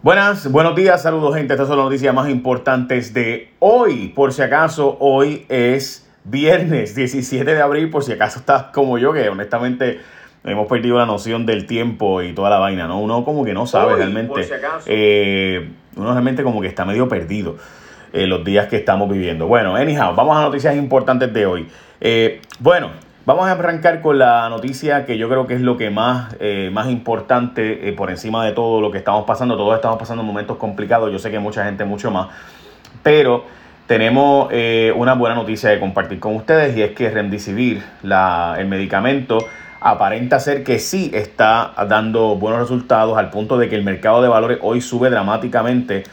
Buenas, buenos días, saludos gente. Estas son las noticias más importantes de hoy. Por si acaso, hoy es viernes 17 de abril. Por si acaso estás como yo, que honestamente hemos perdido la noción del tiempo y toda la vaina, ¿no? Uno como que no sabe realmente. Eh, uno realmente como que está medio perdido en eh, los días que estamos viviendo. Bueno, anyhow, vamos a noticias importantes de hoy. Eh, bueno, Vamos a arrancar con la noticia que yo creo que es lo que más, eh, más importante eh, por encima de todo lo que estamos pasando. Todos estamos pasando momentos complicados. Yo sé que mucha gente mucho más. Pero tenemos eh, una buena noticia de compartir con ustedes y es que Remdesivir, la, el medicamento, aparenta ser que sí está dando buenos resultados al punto de que el mercado de valores hoy sube dramáticamente.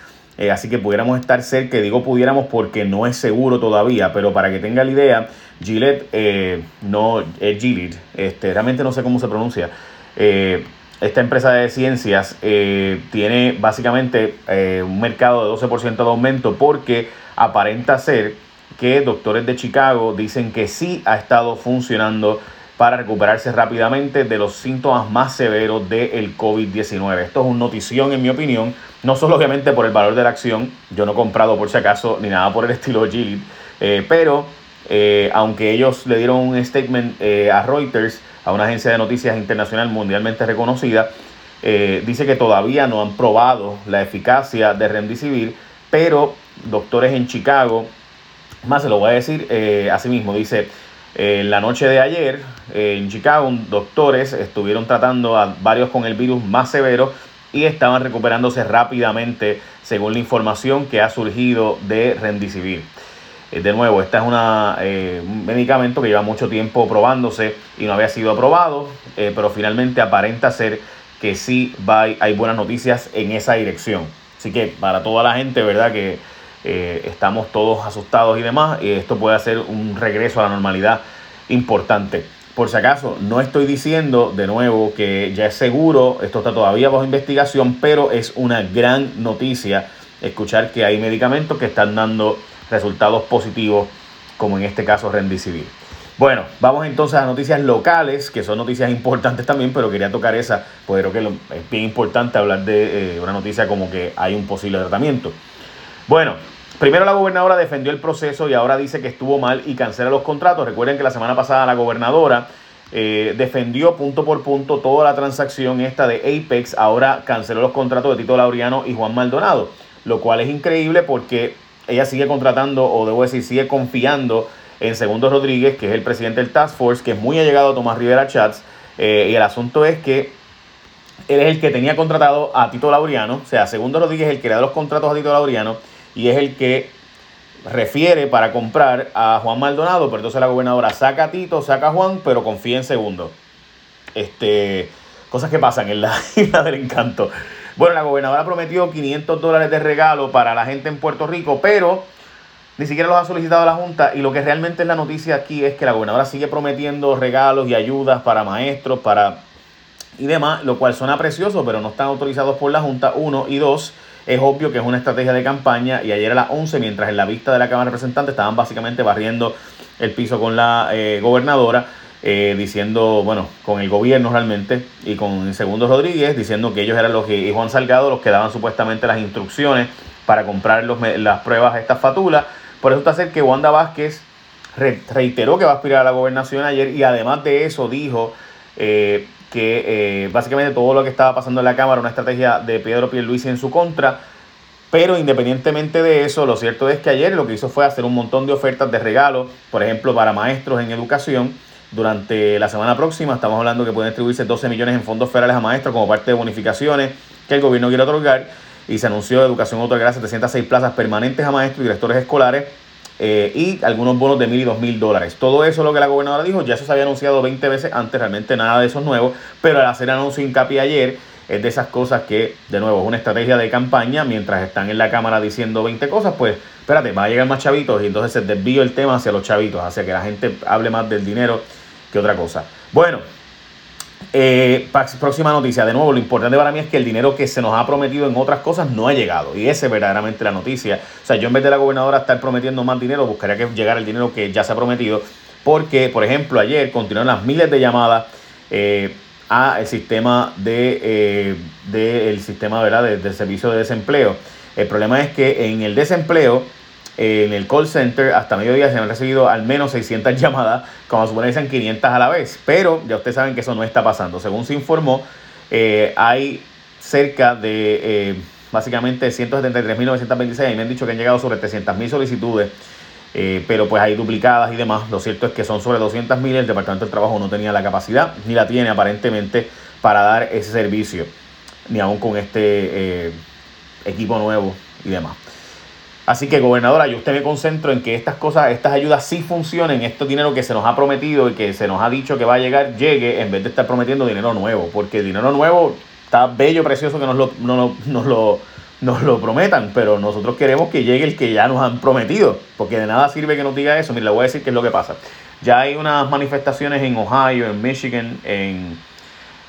Así que pudiéramos estar cerca, digo pudiéramos porque no es seguro todavía, pero para que tenga la idea, Gillette, eh, no, es Gillette, este, realmente no sé cómo se pronuncia. Eh, esta empresa de ciencias eh, tiene básicamente un mercado de 12% de aumento porque aparenta ser que doctores de Chicago dicen que sí ha estado funcionando para recuperarse rápidamente de los síntomas más severos del COVID-19. Esto es una notición en mi opinión, no solo obviamente por el valor de la acción, yo no he comprado por si acaso ni nada por el estilo Gillette, pero eh, aunque ellos le dieron un statement eh, a Reuters, a una agencia de noticias internacional mundialmente reconocida, eh, dice que todavía no han probado la eficacia de Remdesivir, pero doctores en Chicago, más se lo voy a decir así mismo, dice, en la noche de ayer en Chicago, doctores estuvieron tratando a varios con el virus más severo y estaban recuperándose rápidamente según la información que ha surgido de Remdesivir. Eh, de nuevo, este es eh, un medicamento que lleva mucho tiempo probándose y no había sido aprobado, eh, pero finalmente aparenta ser que sí hay buenas noticias en esa dirección. Así que para toda la gente, ¿verdad? Que estamos todos asustados y demás, y esto puede ser un regreso a la normalidad importante. Por si acaso, no estoy diciendo de nuevo que ya es seguro, esto está todavía bajo investigación, pero es una gran noticia escuchar que hay medicamentos que están dando resultados positivos, como en este caso Rendicivir. Bueno, vamos entonces a noticias locales, que son noticias importantes también, pero quería tocar esa, pues creo que es bien importante hablar de eh, una noticia como que hay un posible tratamiento. Bueno, primero la gobernadora defendió el proceso y ahora dice que estuvo mal y cancela los contratos. Recuerden que la semana pasada la gobernadora eh, defendió punto por punto toda la transacción esta de Apex, ahora canceló los contratos de Tito Laureano y Juan Maldonado, lo cual es increíble porque ella sigue contratando, o debo decir, sigue confiando en Segundo Rodríguez, que es el presidente del Task Force, que es muy allegado a Tomás Rivera Chats. Eh, y el asunto es que él es el que tenía contratado a Tito Laureano, o sea, Segundo Rodríguez es el que le da los contratos a Tito Laureano y es el que refiere para comprar a Juan Maldonado, pero entonces la gobernadora saca a Tito, saca a Juan, pero confía en Segundo. Este, cosas que pasan en la isla del encanto. Bueno, la gobernadora prometió 500 dólares de regalo para la gente en Puerto Rico, pero ni siquiera los ha solicitado la Junta. Y lo que realmente es la noticia aquí es que la gobernadora sigue prometiendo regalos y ayudas para maestros, para y demás, lo cual suena precioso, pero no están autorizados por la Junta. Uno y dos, es obvio que es una estrategia de campaña. Y ayer a las 11, mientras en la vista de la Cámara de Representantes estaban básicamente barriendo el piso con la eh, gobernadora eh, diciendo, bueno, con el gobierno realmente y con Segundo Rodríguez, diciendo que ellos eran los que, y Juan Salgado, los que daban supuestamente las instrucciones para comprar los, las pruebas a esta fatula. Por eso está ser que Wanda Vázquez reiteró que va a aspirar a la gobernación ayer y además de eso dijo eh, que eh, básicamente todo lo que estaba pasando en la Cámara, una estrategia de Pedro Pierluisi en su contra. Pero independientemente de eso, lo cierto es que ayer lo que hizo fue hacer un montón de ofertas de regalo, por ejemplo, para maestros en educación durante la semana próxima. Estamos hablando que pueden distribuirse 12 millones en fondos federales a maestros como parte de bonificaciones que el gobierno quiere otorgar. Y se anunció Educación otorgará 706 plazas permanentes a maestros y directores escolares eh, y algunos bonos de mil y dos mil dólares. Todo eso es lo que la gobernadora dijo, ya eso se había anunciado 20 veces antes, realmente nada de eso es nuevo, pero al hacer anuncio hincapié ayer es de esas cosas que, de nuevo, es una estrategia de campaña, mientras están en la Cámara diciendo 20 cosas, pues espérate, va a llegar más chavitos y entonces se desvío el tema hacia los chavitos, hacia que la gente hable más del dinero otra cosa. Bueno, eh, próxima noticia. De nuevo, lo importante para mí es que el dinero que se nos ha prometido en otras cosas no ha llegado. Y esa es verdaderamente la noticia. O sea, yo en vez de la gobernadora estar prometiendo más dinero, buscaría que llegara el dinero que ya se ha prometido. Porque, por ejemplo, ayer continuaron las miles de llamadas eh, al sistema de, eh, sistema ¿verdad? del servicio de desempleo. El problema es que en el desempleo, en el call center, hasta mediodía se han recibido al menos 600 llamadas, como supone que sean 500 a la vez. Pero ya ustedes saben que eso no está pasando. Según se informó, eh, hay cerca de eh, básicamente 173.926 y me han dicho que han llegado sobre 300.000 solicitudes. pero pues hay duplicadas y demás. Lo cierto es que son sobre 200.000. El Departamento del Trabajo no tenía la capacidad, ni la tiene aparentemente, para dar ese servicio, ni aún con este equipo nuevo y demás. Así que, gobernadora, yo usted me concentro en que estas cosas, estas ayudas sí funcionen, este dinero que se nos ha prometido y que se nos ha dicho que va a llegar, llegue, en vez de estar prometiendo dinero nuevo. Porque dinero nuevo está bello, precioso que nos lo, nos lo, nos lo prometan, pero nosotros queremos que llegue el que ya nos han prometido. Porque de nada sirve que nos diga eso. Mira, le voy a decir qué es lo que pasa. Ya hay unas manifestaciones en Ohio, en Michigan, en,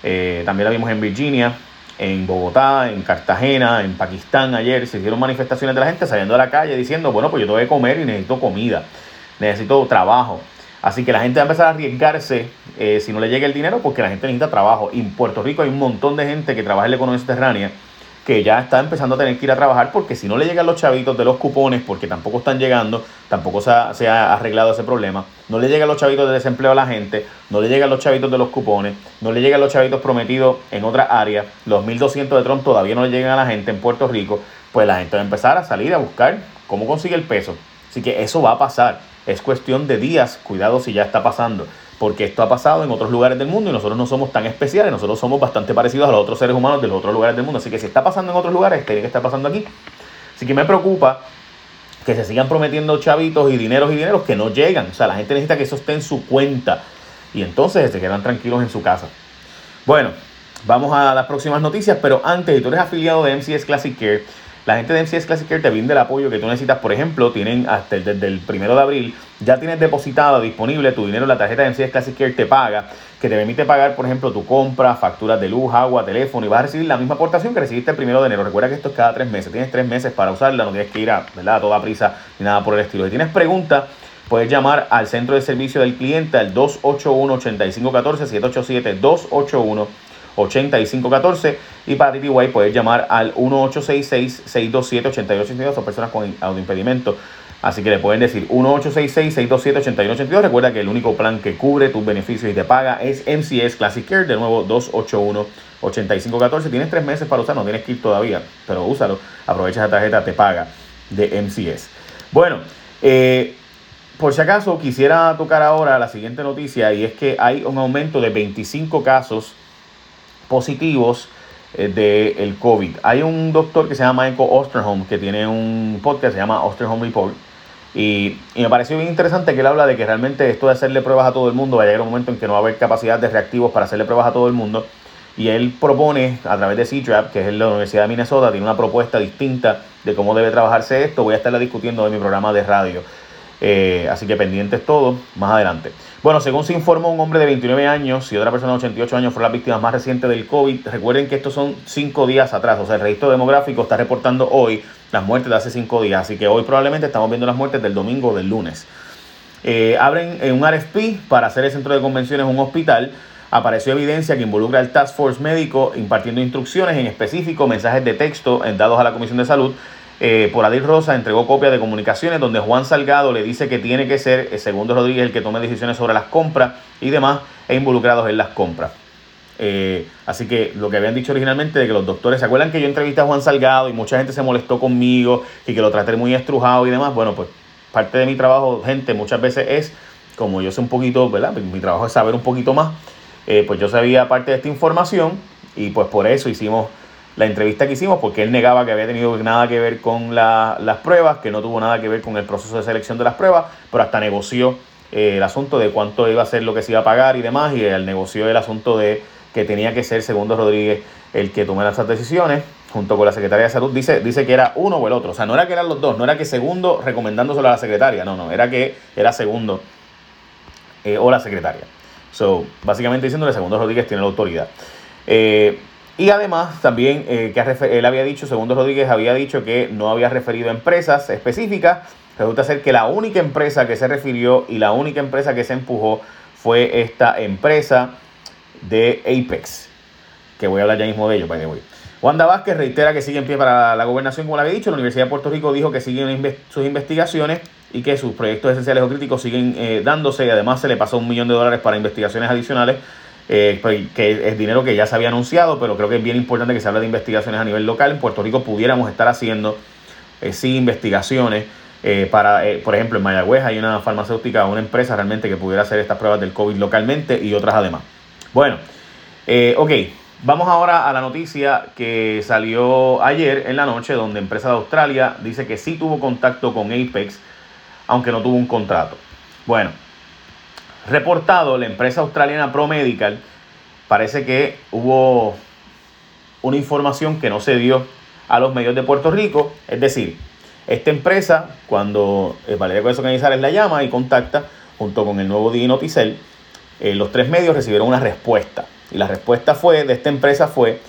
eh, también la vimos en Virginia, en Bogotá, en Cartagena, en Pakistán ayer, se hicieron manifestaciones de la gente saliendo a la calle diciendo, bueno, pues yo tengo que comer y necesito comida, necesito trabajo. Así que la gente va a empezar a arriesgarse eh, si no le llega el dinero porque la gente necesita trabajo. Y en Puerto Rico hay un montón de gente que trabaja en la economía subterránea que ya está empezando a tener que ir a trabajar porque si no le llegan los chavitos de los cupones, porque tampoco están llegando, tampoco se ha, arreglado ese problema, no le llegan los chavitos de desempleo a la gente, no le llegan los chavitos de los cupones, no le llegan los chavitos prometidos en otra área, los 1.200 de Trump todavía no le llegan a la gente en Puerto Rico, pues la gente va a empezar a salir a buscar cómo consigue el peso. Así que eso va a pasar, es cuestión de días, cuidado si ya está pasando porque esto ha pasado en otros lugares del mundo y nosotros no somos tan especiales, nosotros somos bastante parecidos a los otros seres humanos de los otros lugares del mundo. Así que si está pasando en otros lugares, tiene que estar pasando aquí. Así que me preocupa que se sigan prometiendo chavitos y dineros y dineros que no llegan. O sea, la gente necesita que eso esté en su cuenta y entonces se quedan tranquilos en su casa. Bueno, vamos a las próximas noticias, pero antes, si tú eres afiliado de MCS Classic Care, la gente de MCS Classic Care te brinda el apoyo que tú necesitas. Por ejemplo, tienen hasta desde el primero de abril, ya tienes depositado, disponible tu dinero la tarjeta de MCS Classic Care te paga, que te permite pagar, por ejemplo, tu compra, facturas de luz, agua, teléfono y vas a recibir la misma aportación que recibiste el primero de enero. Recuerda que esto es cada tres meses. Tienes tres meses para usarla, no tienes que ir a, ¿verdad? a toda prisa ni nada por el estilo. Si tienes preguntas, puedes llamar al centro de servicio del cliente al 281-8514, 787 281 8514 y para TTY puedes llamar al 1866-627-8882 son personas con autoimpedimento. Así que le pueden decir 1866-627-8182. Recuerda que el único plan que cubre tus beneficios y te paga es MCS Classic Care. De nuevo, 281-8514. Tienes tres meses para usar, no tienes que ir todavía, pero úsalo. Aprovecha esa tarjeta, te paga de MCS. Bueno, eh, por si acaso quisiera tocar ahora la siguiente noticia y es que hay un aumento de 25 casos positivos eh, del COVID. Hay un doctor que se llama Michael Osterholm que tiene un podcast que se llama Osterholm Report. Y, me pareció bien interesante que él habla de que realmente esto de hacerle pruebas a todo el mundo va a llegar un momento en que no va a haber capacidad de reactivos para hacerle pruebas a todo el mundo. Y él propone a través de C-Trap, que es la Universidad de Minnesota, tiene una propuesta distinta de cómo debe trabajarse esto. Voy a estarla discutiendo en mi programa de radio. Eh, así que pendientes todos más adelante. Bueno, según se informó, un hombre de 29 años y otra persona de 88 años fueron las víctimas más recientes del COVID. Recuerden que estos son cinco días atrás, o sea, el registro demográfico está reportando hoy las muertes de hace cinco días, así que hoy probablemente estamos viendo las muertes del domingo o del lunes. Eh, abren un RFP para hacer el centro de convenciones un hospital. Apareció evidencia que involucra al Task Force médico impartiendo instrucciones en específico, mensajes de texto dados a la Comisión de Salud eh, por Adil Rosa entregó copia de comunicaciones donde Juan Salgado le dice que tiene que ser el Segundo Rodríguez el que tome decisiones sobre las compras y demás e involucrados en las compras. Eh, así que lo que habían dicho originalmente de que los doctores, ¿se acuerdan que yo entrevisté a Juan Salgado y mucha gente se molestó conmigo y que lo traté muy estrujado y demás? Bueno, pues parte de mi trabajo, gente, muchas veces es, como yo sé un poquito, ¿verdad? Mi trabajo es saber un poquito más, eh, pues yo sabía parte de esta información y pues por eso hicimos la entrevista que hicimos porque él negaba que había tenido nada que ver con las pruebas, que no tuvo nada que ver con el proceso de selección de las pruebas, pero hasta negoció eh, el asunto de cuánto iba a ser lo que se iba a pagar y demás, y él negoció el asunto de que tenía que ser Segundo Rodríguez el que tomara esas decisiones, junto con la Secretaría de Salud, dice, dice que era uno o el otro, o sea, no era que eran los dos, no era que Segundo recomendándoselo a la secretaria, no, no, era que era Segundo eh, o la secretaria. So, básicamente diciéndole Segundo Rodríguez tiene la autoridad. Eh, y además también eh, que él había dicho, Segundo Rodríguez había dicho que no había referido a empresas específicas. Resulta ser que la única empresa que se refirió y la única empresa que se empujó fue esta empresa de Apex, que voy a hablar ya mismo de ello, by the way. Wanda Vázquez reitera que sigue en pie para la gobernación, como le había dicho. La Universidad de Puerto Rico dijo que siguen sus investigaciones y que sus proyectos esenciales o críticos siguen eh, dándose. Y además se le pasó un millón de dólares para investigaciones adicionales, eh, pues, que es dinero que ya se había anunciado, pero creo que es bien importante que se hable de investigaciones a nivel local. En Puerto Rico pudiéramos estar haciendo eh, sí investigaciones. para, por ejemplo, en Mayagüez hay una farmacéutica, una empresa realmente que pudiera hacer estas pruebas del COVID localmente y otras además. Bueno, ok, Vamos ahora a la noticia que salió ayer en la noche, donde Empresa de Australia dice que sí tuvo contacto con Apex, aunque no tuvo un contrato. Bueno, reportado, la empresa australiana ProMedical parece que hubo una información que no se dio a los medios de Puerto Rico. Es decir, esta empresa, cuando eh, Valeria Corazón Canizares la llama y contacta, junto con el nuevo Dino Noticel, eh, los tres medios recibieron una respuesta. Y la respuesta fue de esta empresa fue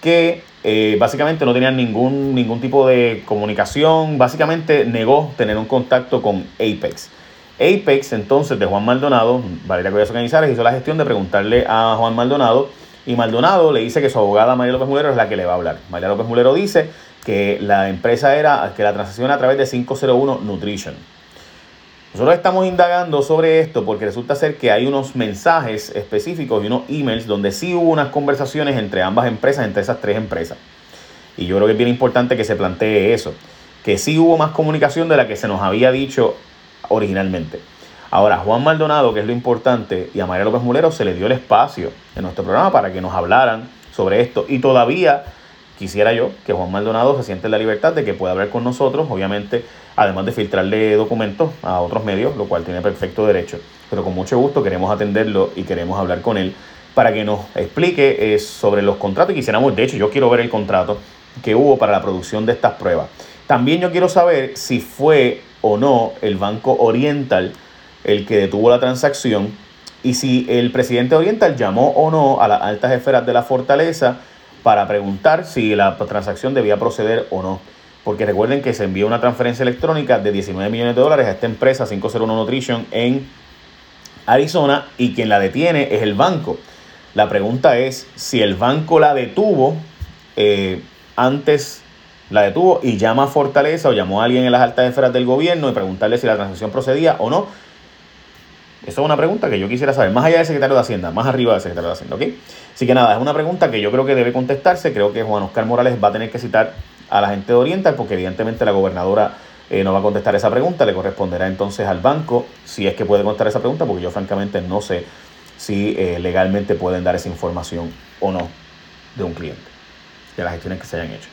que eh, básicamente no tenían ningún, ningún tipo de comunicación, básicamente negó tener un contacto con Apex. Apex entonces de Juan Maldonado, Valeria Collazo Canizares hizo la gestión de preguntarle a Juan Maldonado y Maldonado le dice que su abogada María López Mulero es la que le va a hablar. María López Mulero dice que la empresa era, que la transacción a través de 501 Nutrition. Nosotros estamos indagando sobre esto porque resulta ser que hay unos mensajes específicos y unos emails donde sí hubo unas conversaciones entre ambas empresas, entre esas tres empresas. Y yo creo que es bien importante que se plantee eso, que sí hubo más comunicación de la que se nos había dicho originalmente. Ahora, Juan Maldonado, que es lo importante, y a María López Mulero se le dio el espacio en nuestro programa para que nos hablaran sobre esto. Y todavía quisiera yo que Juan Maldonado se siente en la libertad de que pueda hablar con nosotros, obviamente, además de filtrarle documentos a otros medios, lo cual tiene perfecto derecho. Pero con mucho gusto queremos atenderlo y queremos hablar con él para que nos explique eh, sobre los contratos. Y quisiéramos, de hecho, yo quiero ver el contrato que hubo para la producción de estas pruebas. También yo quiero saber si fue o no el Banco Oriental el que detuvo la transacción y si el presidente Oriental llamó o no a las altas esferas de la fortaleza para preguntar si la transacción debía proceder o no. Porque recuerden que se envió una transferencia electrónica de 19 millones de dólares a esta empresa 501 Nutrition en Arizona y quien la detiene es el banco. La pregunta es si el banco la detuvo eh, antes la detuvo y llama a Fortaleza o llamó a alguien en las altas esferas del gobierno y preguntarle si la transacción procedía o no esa es una pregunta que yo quisiera saber, más allá del secretario de Hacienda, más arriba del secretario de Hacienda. Así que nada, es una pregunta que yo creo que debe contestarse. Creo que Juan Oscar Morales va a tener que citar a la gente de Oriental, porque evidentemente la gobernadora eh, no va a contestar esa pregunta, le corresponderá entonces al banco, si es que puede contestar esa pregunta, porque yo francamente no sé si eh, legalmente pueden dar esa información o no de un cliente, de las gestiones que se hayan hecho.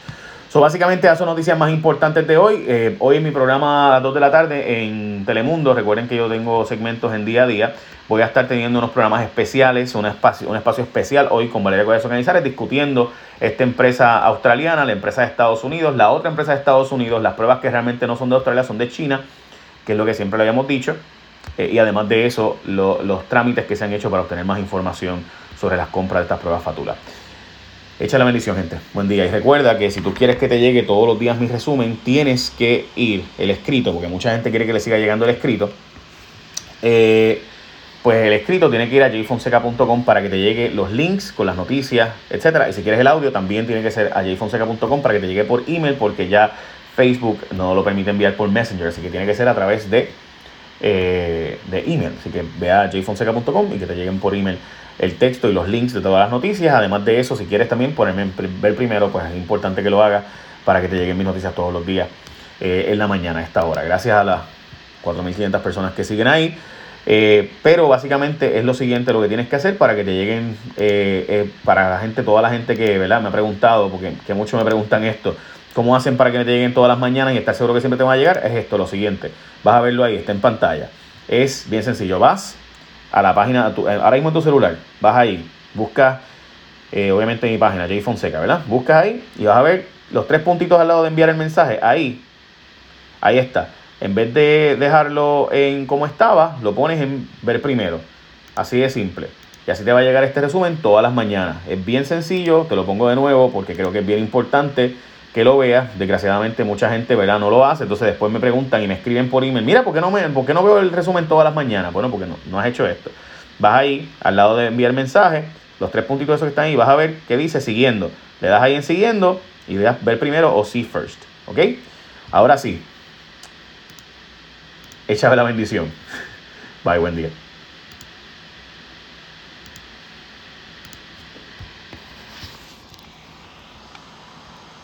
So, básicamente esas son noticias más importantes de hoy. Eh, hoy en mi programa a las 2 de la tarde en Telemundo, recuerden que yo tengo segmentos en día a día, voy a estar teniendo unos programas especiales, un espacio, un espacio especial hoy con Valeria Collazo Canizares discutiendo esta empresa australiana, la empresa de Estados Unidos, la otra empresa de Estados Unidos, las pruebas que realmente no son de Australia son de China, que es lo que siempre le habíamos dicho. Eh, y además de eso, los trámites que se han hecho para obtener más información sobre las compras de estas pruebas fatulas. Echa la bendición, gente. Buen día. Y recuerda que si tú quieres que te llegue todos los días mi resumen, tienes que ir el escrito, porque mucha gente quiere que le siga llegando el escrito. Eh, pues el escrito tiene que ir a jfonseca.com para que te llegue los links con las noticias, etcétera. Y si quieres el audio, también tiene que ser a jfonseca.com para que te llegue por email, porque ya Facebook no lo permite enviar por Messenger, así que tiene que ser a través de, eh, de email. Así que ve a jfonseca.com y que te lleguen por email el texto y los links de todas las noticias. Además de eso, si quieres también ponerme ver primero, pues es importante que lo hagas para que te lleguen mis noticias todos los días eh, en la mañana a esta hora. Gracias a las 4.500 personas que siguen ahí. Eh, pero básicamente es lo siguiente lo que tienes que hacer para que te lleguen, para la gente, toda la gente que ¿verdad? me ha preguntado, porque que muchos me preguntan esto, ¿cómo hacen para que te lleguen todas las mañanas y estar seguro que siempre te va a llegar? Es esto, lo siguiente, vas a verlo ahí, está en pantalla. Es bien sencillo, vas a la página, eh, ahora mismo en tu celular, vas ahí, buscas, eh, obviamente mi página, Jay Fonseca, ¿verdad? Buscas ahí y vas a ver los tres puntitos al lado de enviar el mensaje, ahí, ahí está. En vez de dejarlo en como estaba, lo pones en ver primero. Así de simple. Y así te va a llegar este resumen todas las mañanas. Es bien sencillo, te lo pongo de nuevo porque creo que es bien importante que lo vea. Desgraciadamente mucha gente, ¿verdad? No lo hace. Entonces después me preguntan y me escriben por email, mira, ¿por qué no, me, por qué no veo el resumen todas las mañanas? Bueno, porque no, no has hecho esto. Vas ahí, al lado de enviar mensaje, los tres puntitos esos que están ahí, vas a ver qué dice siguiendo. Le das ahí en siguiendo y le das ver primero o see first. ¿Ok? Ahora sí. Échame la bendición. Bye, buen día.